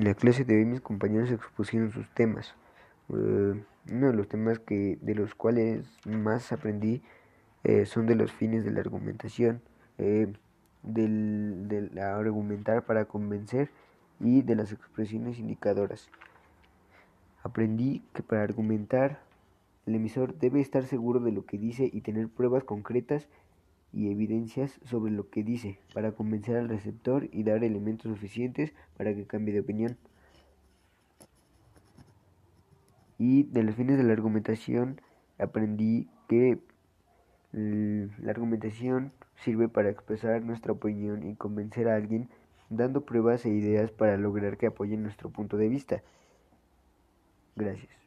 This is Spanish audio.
En la clase de hoy mis compañeros expusieron sus temas. Eh, uno de los temas que de los cuales más aprendí eh, son de los fines de la argumentación, eh, del, del argumentar para convencer y de las expresiones indicadoras. Aprendí que para argumentar el emisor debe estar seguro de lo que dice y tener pruebas concretas y evidencias sobre lo que dice para convencer al receptor y dar elementos suficientes para que cambie de opinión. Y de los fines de la argumentación aprendí que la argumentación sirve para expresar nuestra opinión y convencer a alguien dando pruebas e ideas para lograr que apoyen nuestro punto de vista. Gracias.